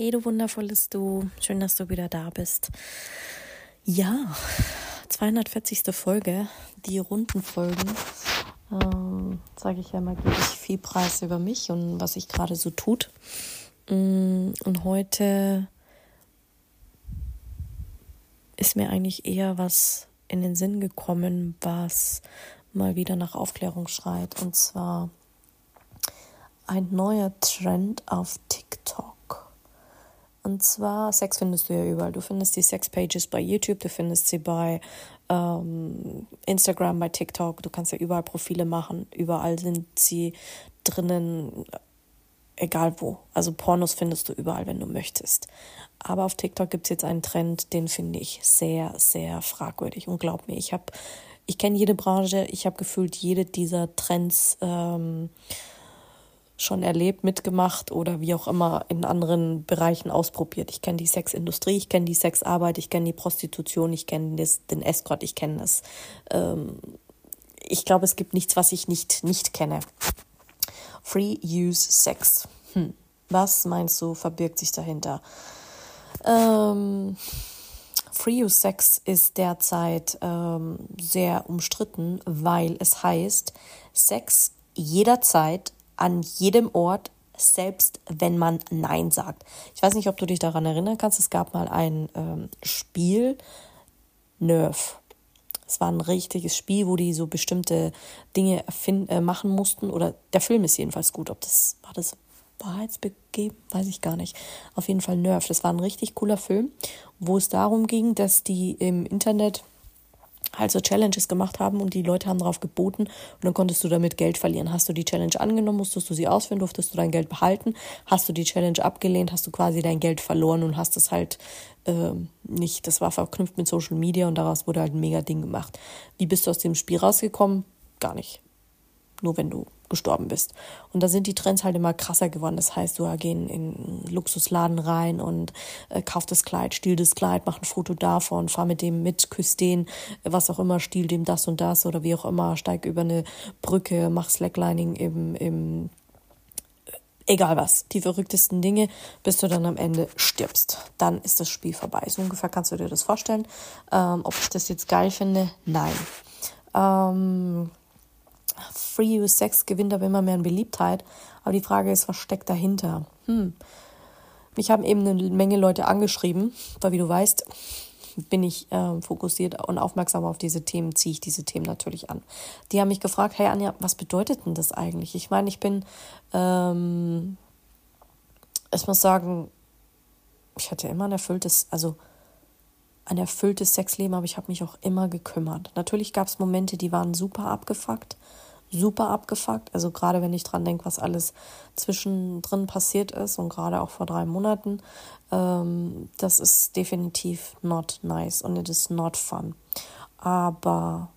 Hey, du wundervolles Du, schön, dass du wieder da bist. Ja, 240. Folge, die runden Folgen. Ähm, Sage ich ja mal, gebe ich viel Preis über mich und was sich gerade so tut. Mm, und heute ist mir eigentlich eher was in den Sinn gekommen, was mal wieder nach Aufklärung schreit. Und zwar ein neuer Trend auf TikTok. Und zwar, Sex findest du ja überall. Du findest die Sex-Pages bei YouTube, du findest sie bei ähm, Instagram, bei TikTok. Du kannst ja überall Profile machen. Überall sind sie drinnen, egal wo. Also Pornos findest du überall, wenn du möchtest. Aber auf TikTok gibt es jetzt einen Trend, den finde ich sehr, sehr fragwürdig. Und glaub mir, ich habe, ich kenne jede Branche, ich habe gefühlt jede dieser Trends. Ähm, schon erlebt, mitgemacht oder wie auch immer in anderen Bereichen ausprobiert. Ich kenne die Sexindustrie, ich kenne die Sexarbeit, ich kenne die Prostitution, ich kenne den Escort, ich kenne das. Ähm, ich glaube, es gibt nichts, was ich nicht, nicht kenne. Free Use Sex. Hm. Was meinst du, verbirgt sich dahinter? Ähm, Free Use Sex ist derzeit ähm, sehr umstritten, weil es heißt, Sex jederzeit an jedem Ort, selbst wenn man Nein sagt. Ich weiß nicht, ob du dich daran erinnern kannst. Es gab mal ein ähm, Spiel, Nerf. Es war ein richtiges Spiel, wo die so bestimmte Dinge äh, machen mussten. Oder der Film ist jedenfalls gut. Ob das war das wahrheitsbegeben, weiß ich gar nicht. Auf jeden Fall Nerf. Das war ein richtig cooler Film, wo es darum ging, dass die im Internet halt so Challenges gemacht haben und die Leute haben darauf geboten und dann konntest du damit Geld verlieren. Hast du die Challenge angenommen, musstest du sie ausführen, durftest du dein Geld behalten. Hast du die Challenge abgelehnt, hast du quasi dein Geld verloren und hast es halt äh, nicht, das war verknüpft mit Social Media und daraus wurde halt ein mega Ding gemacht. Wie bist du aus dem Spiel rausgekommen? Gar nicht. Nur wenn du gestorben bist. Und da sind die Trends halt immer krasser geworden. Das heißt, du gehst in Luxusladen rein und äh, kauf das Kleid, stiehl das Kleid, mach ein Foto davon, fahr mit dem mit, küss den, was auch immer, stiehl dem das und das oder wie auch immer, steig über eine Brücke, mach Slacklining im, im egal was, die verrücktesten Dinge, bis du dann am Ende stirbst. Dann ist das Spiel vorbei. So ungefähr kannst du dir das vorstellen. Ähm, ob ich das jetzt geil finde? Nein. Ähm, Free Use Sex gewinnt aber immer mehr an Beliebtheit. Aber die Frage ist, was steckt dahinter? Hm. Mich haben eben eine Menge Leute angeschrieben, weil wie du weißt, bin ich äh, fokussiert und aufmerksam auf diese Themen, ziehe ich diese Themen natürlich an. Die haben mich gefragt, hey Anja, was bedeutet denn das eigentlich? Ich meine, ich bin, ähm, ich muss sagen, ich hatte immer ein erfülltes, also ein erfülltes Sexleben, aber ich habe mich auch immer gekümmert. Natürlich gab es Momente, die waren super abgefuckt super abgefuckt. Also gerade wenn ich dran denke, was alles zwischendrin passiert ist und gerade auch vor drei Monaten, ähm, das ist definitiv not nice und it is not fun. Aber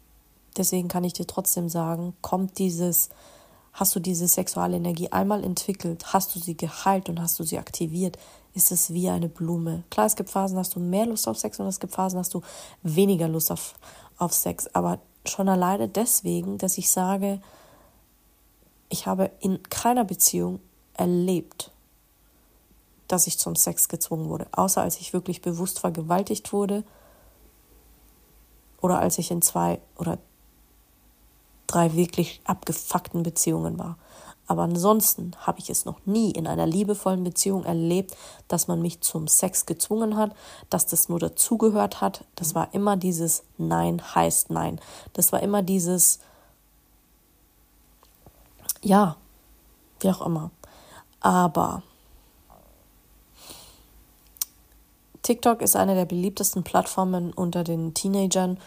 deswegen kann ich dir trotzdem sagen, kommt dieses, hast du diese sexuelle Energie einmal entwickelt, hast du sie geheilt und hast du sie aktiviert, ist es wie eine Blume. Klar, es gibt Phasen, hast du mehr Lust auf Sex und es gibt Phasen, hast du weniger Lust auf, auf Sex. Aber schon alleine deswegen, dass ich sage, ich habe in keiner Beziehung erlebt, dass ich zum Sex gezwungen wurde, außer als ich wirklich bewusst vergewaltigt wurde oder als ich in zwei oder drei wirklich abgefuckten Beziehungen war. Aber ansonsten habe ich es noch nie in einer liebevollen Beziehung erlebt, dass man mich zum Sex gezwungen hat, dass das nur dazugehört hat. Das war immer dieses Nein heißt Nein. Das war immer dieses Ja, wie auch immer. Aber TikTok ist eine der beliebtesten Plattformen unter den Teenagern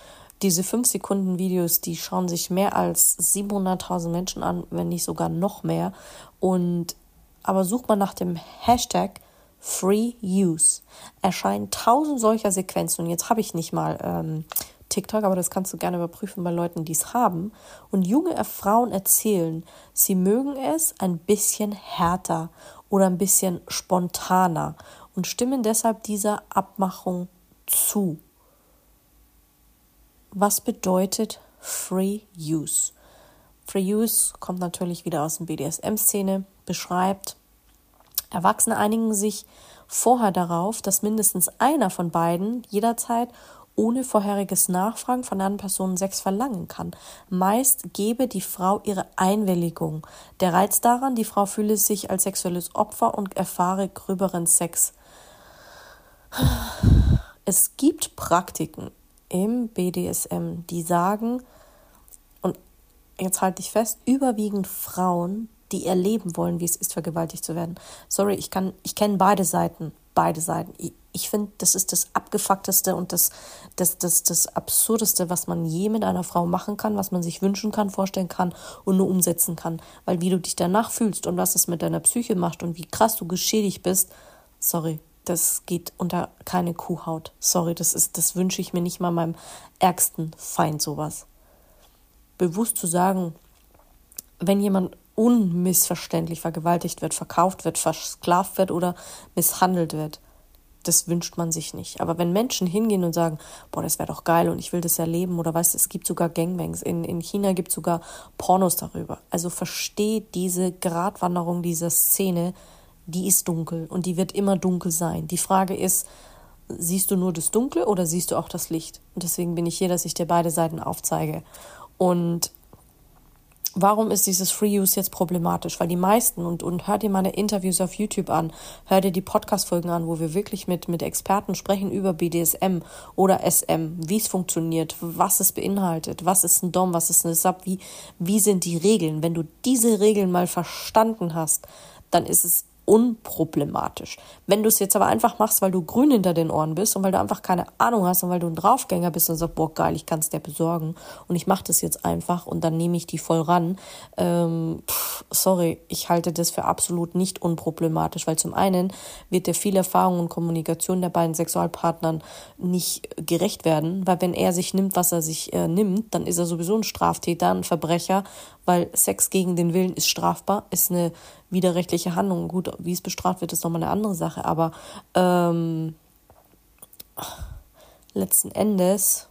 diese 5 Sekunden Videos, die schauen sich mehr als 700.000 Menschen an, wenn nicht sogar noch mehr. Und aber sucht man nach dem Hashtag Free Use erscheinen tausend solcher Sequenzen und jetzt habe ich nicht mal ähm, TikTok, aber das kannst du gerne überprüfen bei Leuten, die es haben. Und junge Frauen erzählen, sie mögen es ein bisschen härter oder ein bisschen spontaner und stimmen deshalb dieser Abmachung zu. Was bedeutet Free Use? Free Use kommt natürlich wieder aus der BDSM-Szene, beschreibt, Erwachsene einigen sich vorher darauf, dass mindestens einer von beiden jederzeit ohne vorheriges Nachfragen von anderen Personen Sex verlangen kann. Meist gebe die Frau ihre Einwilligung. Der Reiz daran, die Frau fühle sich als sexuelles Opfer und erfahre gröberen Sex. Es gibt Praktiken im BDSM, die sagen, und jetzt halte ich fest, überwiegend Frauen, die erleben wollen, wie es ist, vergewaltigt zu werden. Sorry, ich kann, ich kenne beide Seiten, beide Seiten. Ich, ich finde, das ist das abgefuckteste und das, das, das, das absurdeste, was man je mit einer Frau machen kann, was man sich wünschen kann, vorstellen kann und nur umsetzen kann. Weil wie du dich danach fühlst und was es mit deiner Psyche macht und wie krass du geschädigt bist, sorry, das geht unter keine Kuhhaut. Sorry, das ist, das wünsche ich mir nicht mal meinem ärgsten Feind sowas. Bewusst zu sagen, wenn jemand unmissverständlich vergewaltigt wird, verkauft wird, versklavt wird oder misshandelt wird. Das wünscht man sich nicht. Aber wenn Menschen hingehen und sagen, boah, das wäre doch geil und ich will das erleben oder weißt du, es gibt sogar Gangbangs, in, in China gibt es sogar Pornos darüber. Also versteht diese Gratwanderung dieser Szene, die ist dunkel und die wird immer dunkel sein. Die Frage ist, siehst du nur das Dunkle oder siehst du auch das Licht? Und deswegen bin ich hier, dass ich dir beide Seiten aufzeige. Und Warum ist dieses Free Use jetzt problematisch? Weil die meisten, und, und hör dir meine Interviews auf YouTube an, hör dir die Podcast-Folgen an, wo wir wirklich mit, mit Experten sprechen über BDSM oder SM, wie es funktioniert, was es beinhaltet, was ist ein Dom, was ist eine Sub, wie, wie sind die Regeln. Wenn du diese Regeln mal verstanden hast, dann ist es unproblematisch. Wenn du es jetzt aber einfach machst, weil du grün hinter den Ohren bist und weil du einfach keine Ahnung hast und weil du ein Draufgänger bist und sagst, boah, geil, ich kann es dir besorgen und ich mache das jetzt einfach und dann nehme ich die voll ran, ähm, pff, sorry, ich halte das für absolut nicht unproblematisch, weil zum einen wird der viel Erfahrung und Kommunikation der beiden Sexualpartnern nicht gerecht werden, weil wenn er sich nimmt, was er sich äh, nimmt, dann ist er sowieso ein Straftäter, ein Verbrecher, weil Sex gegen den Willen ist strafbar, ist eine widerrechtliche Handlung. Gut, wie es bestraft wird, ist nochmal eine andere Sache, aber ähm, letzten Endes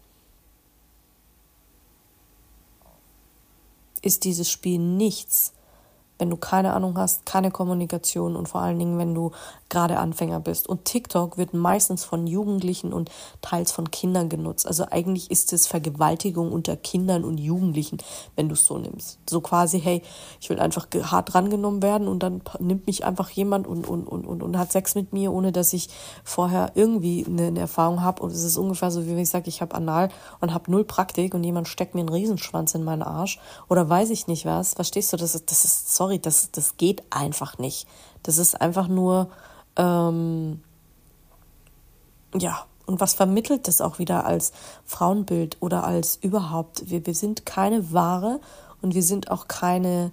ist dieses Spiel nichts, wenn du keine Ahnung hast, keine Kommunikation und vor allen Dingen, wenn du gerade Anfänger bist. Und TikTok wird meistens von Jugendlichen und teils von Kindern genutzt. Also eigentlich ist es Vergewaltigung unter Kindern und Jugendlichen, wenn du es so nimmst. So quasi, hey, ich will einfach hart drangenommen werden und dann nimmt mich einfach jemand und, und, und, und, und hat Sex mit mir, ohne dass ich vorher irgendwie eine, eine Erfahrung habe. Und es ist ungefähr so, wie wenn ich sage, ich habe Anal und habe null Praktik und jemand steckt mir einen Riesenschwanz in meinen Arsch oder weiß ich nicht was. Verstehst du, das ist, das ist, sorry, das, das geht einfach nicht. Das ist einfach nur ähm, ja, und was vermittelt das auch wieder als Frauenbild oder als überhaupt? Wir, wir sind keine Ware und wir sind auch keine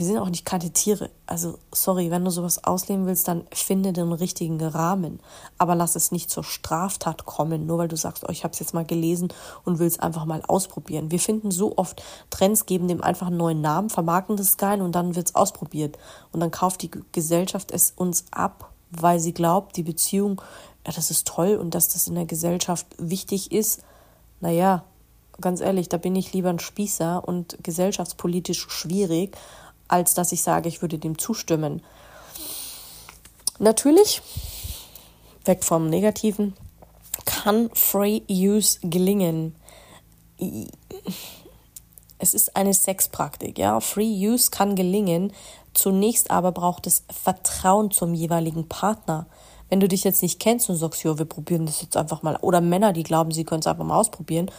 wir sind auch nicht keine Tiere. Also, sorry, wenn du sowas ausleben willst, dann finde den richtigen Rahmen. Aber lass es nicht zur Straftat kommen, nur weil du sagst, oh, ich habe es jetzt mal gelesen und will es einfach mal ausprobieren. Wir finden so oft Trends, geben dem einfach einen neuen Namen, vermarkten das geil und dann wird es ausprobiert. Und dann kauft die Gesellschaft es uns ab, weil sie glaubt, die Beziehung, ja, das ist toll und dass das in der Gesellschaft wichtig ist. Naja, ganz ehrlich, da bin ich lieber ein Spießer und gesellschaftspolitisch schwierig als dass ich sage, ich würde dem zustimmen. Natürlich, weg vom Negativen, kann Free Use gelingen. Es ist eine Sexpraktik, ja. Free Use kann gelingen. Zunächst aber braucht es Vertrauen zum jeweiligen Partner. Wenn du dich jetzt nicht kennst und sagst, ja, wir probieren das jetzt einfach mal, oder Männer, die glauben, sie können es einfach mal ausprobieren,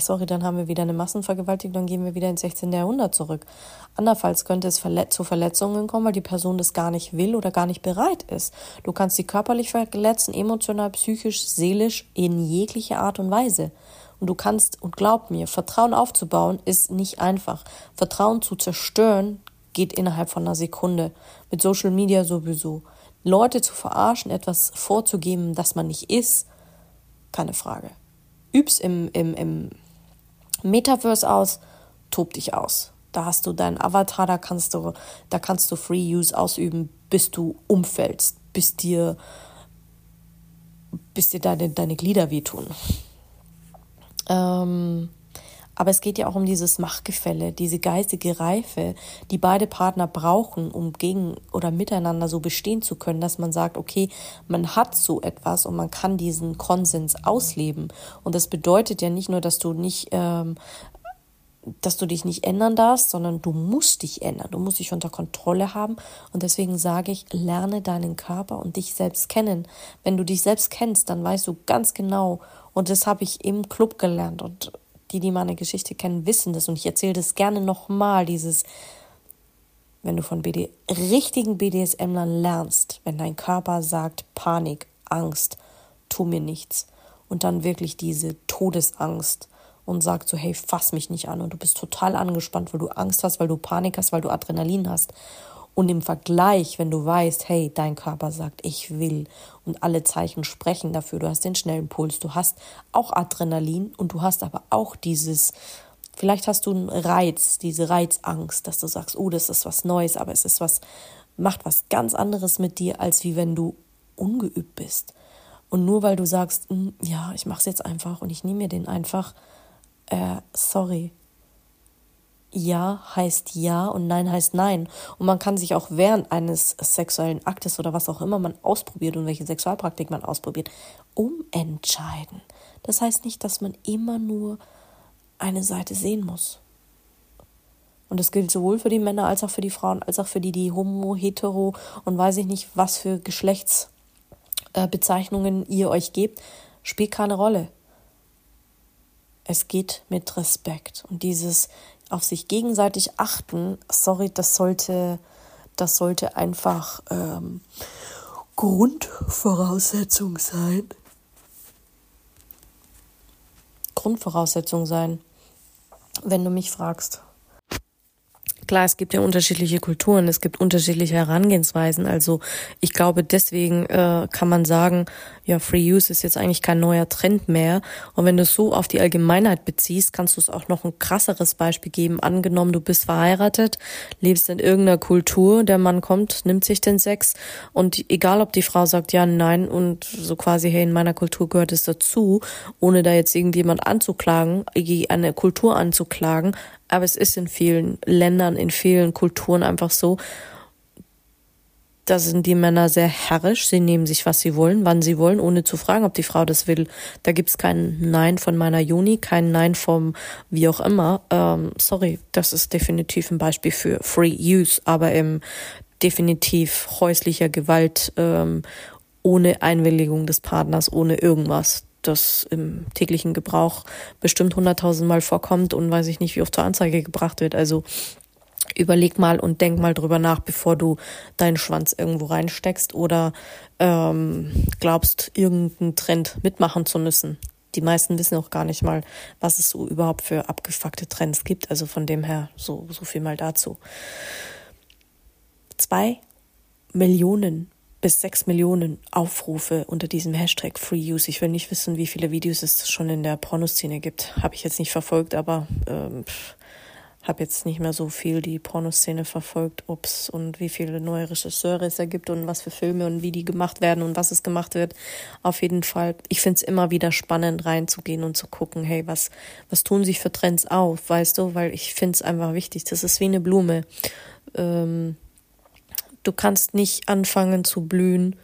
sorry, dann haben wir wieder eine Massenvergewaltigung, dann gehen wir wieder ins 16. Jahrhundert zurück. Andernfalls könnte es zu Verletzungen kommen, weil die Person das gar nicht will oder gar nicht bereit ist. Du kannst sie körperlich verletzen, emotional, psychisch, seelisch, in jeglicher Art und Weise. Und du kannst, und glaub mir, Vertrauen aufzubauen ist nicht einfach. Vertrauen zu zerstören geht innerhalb von einer Sekunde. Mit Social Media sowieso. Leute zu verarschen, etwas vorzugeben, das man nicht ist, keine Frage. Üb's im, im, im Metaverse aus, tob dich aus. Da hast du deinen Avatar, da kannst du, da kannst du Free Use ausüben, bis du umfällst, bis dir, bis dir deine, deine Glieder wehtun. Ähm, aber es geht ja auch um dieses Machtgefälle, diese geistige Reife, die beide Partner brauchen, um gegen oder miteinander so bestehen zu können, dass man sagt, okay, man hat so etwas und man kann diesen Konsens ausleben. Und das bedeutet ja nicht nur, dass du nicht ähm, dass du dich nicht ändern darfst, sondern du musst dich ändern. Du musst dich unter Kontrolle haben. Und deswegen sage ich, lerne deinen Körper und dich selbst kennen. Wenn du dich selbst kennst, dann weißt du ganz genau. Und das habe ich im Club gelernt. Und die, die meine Geschichte kennen, wissen das. Und ich erzähle das gerne nochmal, dieses, wenn du von BD, richtigen BDSMlern lernst, wenn dein Körper sagt Panik, Angst, tu mir nichts. Und dann wirklich diese Todesangst und sagt so, hey, fass mich nicht an und du bist total angespannt, weil du Angst hast, weil du Panik hast, weil du Adrenalin hast. Und im Vergleich, wenn du weißt, hey, dein Körper sagt, ich will und alle Zeichen sprechen dafür, du hast den schnellen Puls, du hast auch Adrenalin und du hast aber auch dieses, vielleicht hast du einen Reiz, diese Reizangst, dass du sagst, oh, das ist was Neues, aber es ist was, macht was ganz anderes mit dir, als wie wenn du ungeübt bist. Und nur weil du sagst, hm, ja, ich mach's jetzt einfach und ich nehme mir den einfach, äh, sorry. Ja heißt ja und nein heißt nein. Und man kann sich auch während eines sexuellen Aktes oder was auch immer man ausprobiert und welche Sexualpraktik man ausprobiert, umentscheiden. Das heißt nicht, dass man immer nur eine Seite sehen muss. Und das gilt sowohl für die Männer als auch für die Frauen, als auch für die, die homo, hetero und weiß ich nicht, was für Geschlechtsbezeichnungen ihr euch gebt, spielt keine Rolle es geht mit Respekt. Und dieses auf sich gegenseitig achten, sorry, das sollte, das sollte einfach ähm, Grundvoraussetzung sein. Grundvoraussetzung sein, wenn du mich fragst. Klar, es gibt ja unterschiedliche Kulturen, es gibt unterschiedliche Herangehensweisen. Also ich glaube, deswegen äh, kann man sagen, ja, Free Use ist jetzt eigentlich kein neuer Trend mehr. Und wenn du es so auf die Allgemeinheit beziehst, kannst du es auch noch ein krasseres Beispiel geben. Angenommen, du bist verheiratet, lebst in irgendeiner Kultur, der Mann kommt, nimmt sich den Sex und egal, ob die Frau sagt ja, nein und so quasi, hey, in meiner Kultur gehört es dazu, ohne da jetzt irgendjemand anzuklagen, eine Kultur anzuklagen, aber es ist in vielen Ländern, in vielen Kulturen einfach so, da sind die Männer sehr herrisch. Sie nehmen sich, was sie wollen, wann sie wollen, ohne zu fragen, ob die Frau das will. Da gibt's kein Nein von meiner Juni, kein Nein vom wie auch immer. Ähm, sorry, das ist definitiv ein Beispiel für Free Use, aber im definitiv häuslicher Gewalt ähm, ohne Einwilligung des Partners, ohne irgendwas das im täglichen Gebrauch bestimmt hunderttausendmal vorkommt und weiß ich nicht, wie oft zur Anzeige gebracht wird. Also überleg mal und denk mal drüber nach, bevor du deinen Schwanz irgendwo reinsteckst oder ähm, glaubst, irgendeinen Trend mitmachen zu müssen. Die meisten wissen auch gar nicht mal, was es so überhaupt für abgefuckte Trends gibt. Also von dem her so, so viel mal dazu. Zwei Millionen bis sechs Millionen Aufrufe unter diesem Hashtag Free Use. Ich will nicht wissen, wie viele Videos es schon in der Pornoszene gibt. Habe ich jetzt nicht verfolgt, aber ähm, habe jetzt nicht mehr so viel die Pornoszene verfolgt, ob's und wie viele neue Regisseure es ergibt und was für Filme und wie die gemacht werden und was es gemacht wird. Auf jeden Fall, ich finde es immer wieder spannend reinzugehen und zu gucken, hey, was, was tun sich für Trends auf, weißt du, weil ich finde es einfach wichtig. Das ist wie eine Blume. Ähm, Du kannst nicht anfangen zu blühen,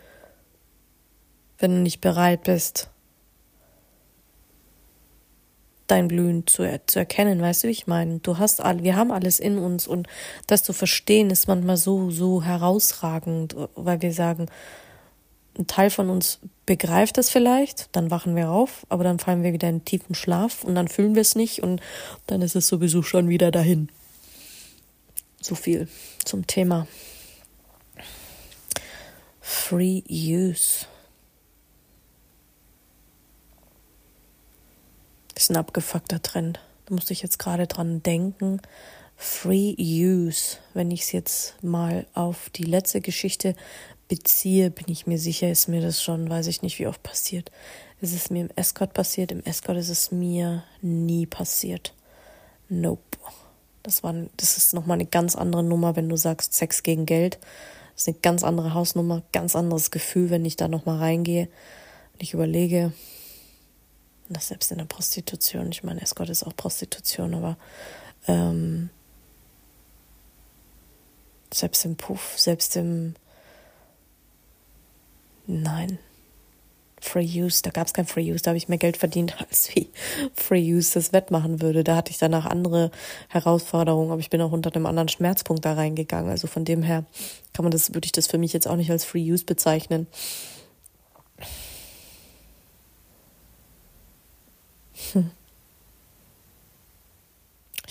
wenn du nicht bereit bist, dein Blühen zu, er zu erkennen, weißt du, wie ich meine? Du hast all, wir haben alles in uns und das zu verstehen ist manchmal so, so herausragend, weil wir sagen, ein Teil von uns begreift es vielleicht, dann wachen wir auf, aber dann fallen wir wieder in tiefen Schlaf und dann fühlen wir es nicht und dann ist es sowieso schon wieder dahin. So viel zum Thema. Free Use. Das ist ein abgefuckter Trend. Da musste ich jetzt gerade dran denken. Free Use. Wenn ich es jetzt mal auf die letzte Geschichte beziehe, bin ich mir sicher, ist mir das schon, weiß ich nicht, wie oft passiert. Es ist mir im Escort passiert, im Escort ist es mir nie passiert. Nope. Das, war, das ist nochmal eine ganz andere Nummer, wenn du sagst Sex gegen Geld. Das ist eine ganz andere Hausnummer, ganz anderes Gefühl, wenn ich da nochmal reingehe und ich überlege, das selbst in der Prostitution, ich meine, Escort ist auch Prostitution, aber ähm, selbst im Puff, selbst im Nein. Free Use, da gab es kein Free Use, da habe ich mehr Geld verdient, als wie Free Use das wettmachen würde. Da hatte ich danach andere Herausforderungen, aber ich bin auch unter einem anderen Schmerzpunkt da reingegangen. Also von dem her kann man das, würde ich das für mich jetzt auch nicht als Free Use bezeichnen. Hm.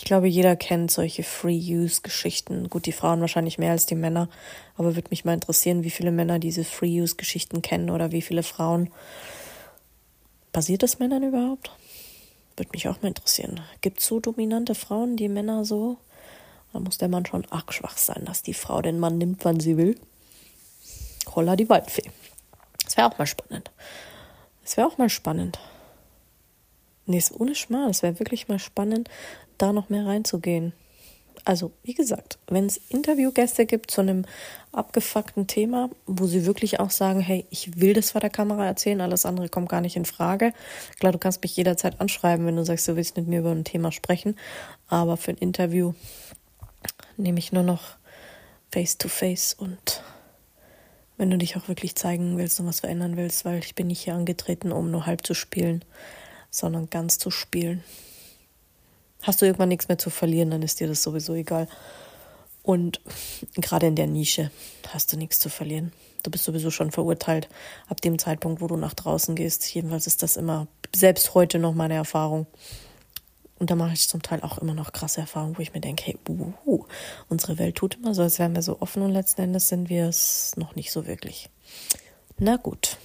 Ich glaube, jeder kennt solche Free-Use-Geschichten. Gut, die Frauen wahrscheinlich mehr als die Männer, aber würde mich mal interessieren, wie viele Männer diese Free-Use-Geschichten kennen oder wie viele Frauen. Passiert das Männern überhaupt? Würde mich auch mal interessieren. Gibt es so dominante Frauen, die Männer so? Da muss der Mann schon arg schwach sein, dass die Frau den Mann nimmt, wann sie will. Holla die Waldfee. Das wäre auch mal spannend. Das wäre auch mal spannend. Nee, ist ohne Schmarrn. Das wäre wirklich mal spannend, da noch mehr reinzugehen. Also, wie gesagt, wenn es Interviewgäste gibt zu einem abgefuckten Thema, wo sie wirklich auch sagen, hey, ich will das vor der Kamera erzählen, alles andere kommt gar nicht in Frage. Klar, du kannst mich jederzeit anschreiben, wenn du sagst, du willst mit mir über ein Thema sprechen. Aber für ein Interview nehme ich nur noch face to face und wenn du dich auch wirklich zeigen willst und was verändern willst, weil ich bin nicht hier angetreten, um nur halb zu spielen sondern ganz zu spielen. Hast du irgendwann nichts mehr zu verlieren, dann ist dir das sowieso egal. Und gerade in der Nische hast du nichts zu verlieren. Du bist sowieso schon verurteilt ab dem Zeitpunkt, wo du nach draußen gehst. Jedenfalls ist das immer, selbst heute noch meine Erfahrung. Und da mache ich zum Teil auch immer noch krasse Erfahrungen, wo ich mir denke, hey, uh, unsere Welt tut immer so, als wären wir so offen und letzten Endes sind wir es noch nicht so wirklich. Na gut,